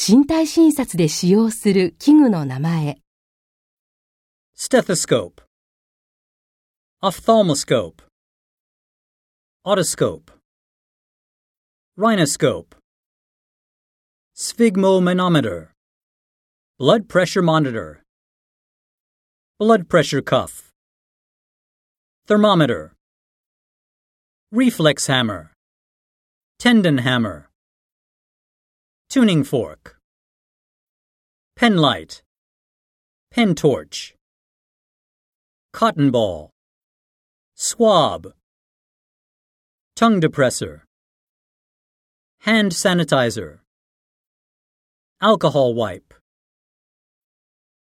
身体診察で使用する器具の名前、stethoscope, ophthalmoscope, otoscope, rhinoscope, sphygmomanometer, blood pressure monitor, blood pressure cuff, thermometer, reflex hammer, tendon hammer, tuning fork, pen light, pen torch, cotton ball, swab, tongue depressor, hand sanitizer, alcohol wipe.